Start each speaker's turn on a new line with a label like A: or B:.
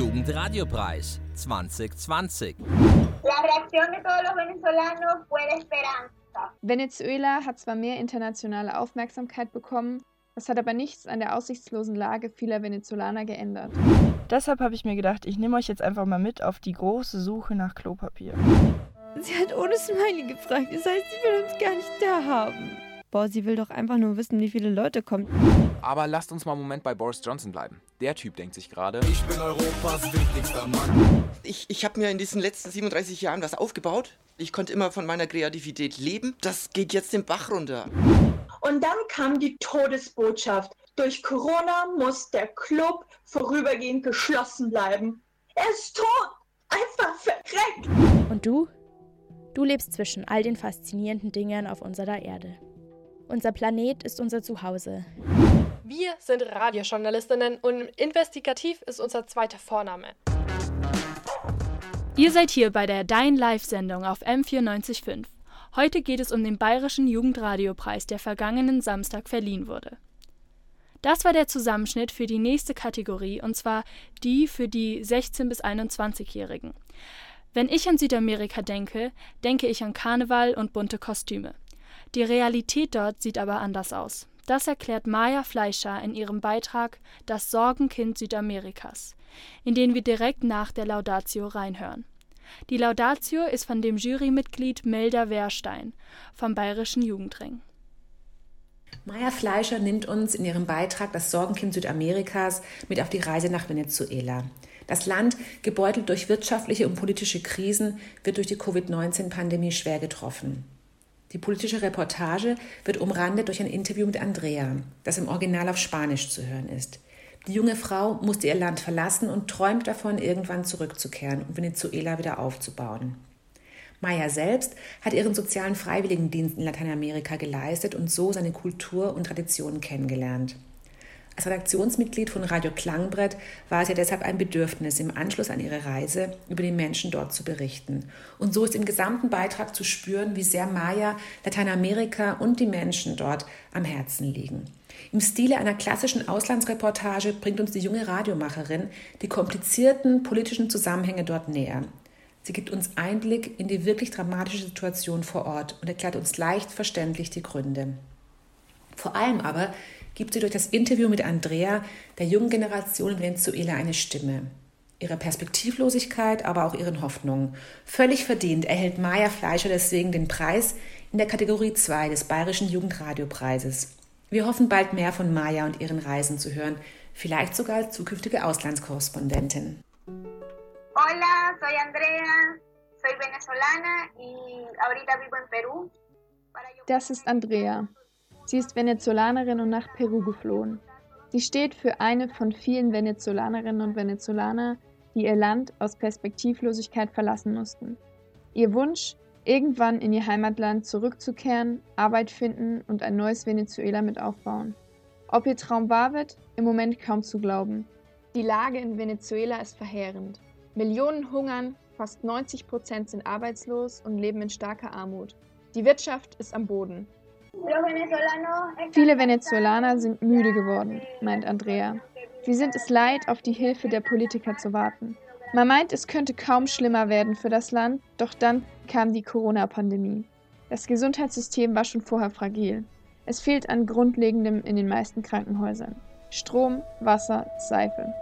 A: Jugendradiopreis 2020.
B: La reacción de todos los venezolanos fue de esperanza.
C: Venezuela hat zwar mehr internationale Aufmerksamkeit bekommen, das hat aber nichts an der aussichtslosen Lage vieler Venezolaner geändert.
D: Deshalb habe ich mir gedacht, ich nehme euch jetzt einfach mal mit auf die große Suche nach Klopapier.
E: Sie hat ohne Smiley gefragt. Das heißt, sie will uns gar nicht da haben. Boah, sie will doch einfach nur wissen, wie viele Leute kommen.
F: Aber lasst uns mal einen Moment bei Boris Johnson bleiben. Der Typ denkt sich gerade,
G: ich bin Europas wichtigster Mann.
H: Ich, ich habe mir in diesen letzten 37 Jahren was aufgebaut. Ich konnte immer von meiner Kreativität leben. Das geht jetzt den Bach runter.
B: Und dann kam die Todesbotschaft. Durch Corona muss der Club vorübergehend geschlossen bleiben. Er ist tot. Einfach verreckt.
I: Und du? Du lebst zwischen all den faszinierenden Dingen auf unserer Erde. Unser Planet ist unser Zuhause.
J: Wir sind Radiojournalistinnen und investigativ ist unser zweiter Vorname.
K: Ihr seid hier bei der Dein Live-Sendung auf M945. Heute geht es um den Bayerischen Jugendradiopreis, der vergangenen Samstag verliehen wurde. Das war der Zusammenschnitt für die nächste Kategorie, und zwar die für die 16- bis 21-Jährigen. Wenn ich an Südamerika denke, denke ich an Karneval und bunte Kostüme. Die Realität dort sieht aber anders aus. Das erklärt Maya Fleischer in ihrem Beitrag Das Sorgenkind Südamerikas, in den wir direkt nach der Laudatio reinhören. Die Laudatio ist von dem Jurymitglied Melda Wehrstein vom Bayerischen Jugendring.
L: Maya Fleischer nimmt uns in ihrem Beitrag Das Sorgenkind Südamerikas mit auf die Reise nach Venezuela. Das Land, gebeutelt durch wirtschaftliche und politische Krisen, wird durch die Covid-19-Pandemie schwer getroffen. Die politische Reportage wird umrandet durch ein Interview mit Andrea, das im Original auf Spanisch zu hören ist. Die junge Frau musste ihr Land verlassen und träumt davon, irgendwann zurückzukehren und Venezuela wieder aufzubauen. Maya selbst hat ihren sozialen Freiwilligendienst in Lateinamerika geleistet und so seine Kultur und Traditionen kennengelernt. Als Redaktionsmitglied von Radio Klangbrett war es ihr deshalb ein Bedürfnis, im Anschluss an ihre Reise über die Menschen dort zu berichten. Und so ist im gesamten Beitrag zu spüren, wie sehr Maya, Lateinamerika und die Menschen dort am Herzen liegen. Im Stile einer klassischen Auslandsreportage bringt uns die junge Radiomacherin die komplizierten politischen Zusammenhänge dort näher. Sie gibt uns Einblick in die wirklich dramatische Situation vor Ort und erklärt uns leicht verständlich die Gründe. Vor allem aber gibt sie durch das Interview mit Andrea der jungen Generation in Venezuela eine Stimme. Ihre Perspektivlosigkeit, aber auch ihren Hoffnungen. Völlig verdient erhält Maya Fleischer deswegen den Preis in der Kategorie 2 des Bayerischen Jugendradiopreises. Wir hoffen bald mehr von Maya und ihren Reisen zu hören, vielleicht sogar als zukünftige Auslandskorrespondentin.
B: Hola, soy Andrea, soy venezolana y ahorita vivo en Perú.
C: Das ist Andrea. Sie ist Venezolanerin und nach Peru geflohen. Sie steht für eine von vielen Venezolanerinnen und Venezolanern, die ihr Land aus Perspektivlosigkeit verlassen mussten. Ihr Wunsch, irgendwann in ihr Heimatland zurückzukehren, Arbeit finden und ein neues Venezuela mit aufbauen. Ob ihr Traum wahr wird, im Moment kaum zu glauben. Die Lage in Venezuela ist verheerend. Millionen hungern, fast 90 Prozent sind arbeitslos und leben in starker Armut. Die Wirtschaft ist am Boden. Viele Venezolaner sind müde geworden, meint Andrea. Sie sind es leid, auf die Hilfe der Politiker zu warten. Man meint, es könnte kaum schlimmer werden für das Land, doch dann kam die Corona-Pandemie. Das Gesundheitssystem war schon vorher fragil. Es fehlt an Grundlegendem in den meisten Krankenhäusern. Strom, Wasser, Seife.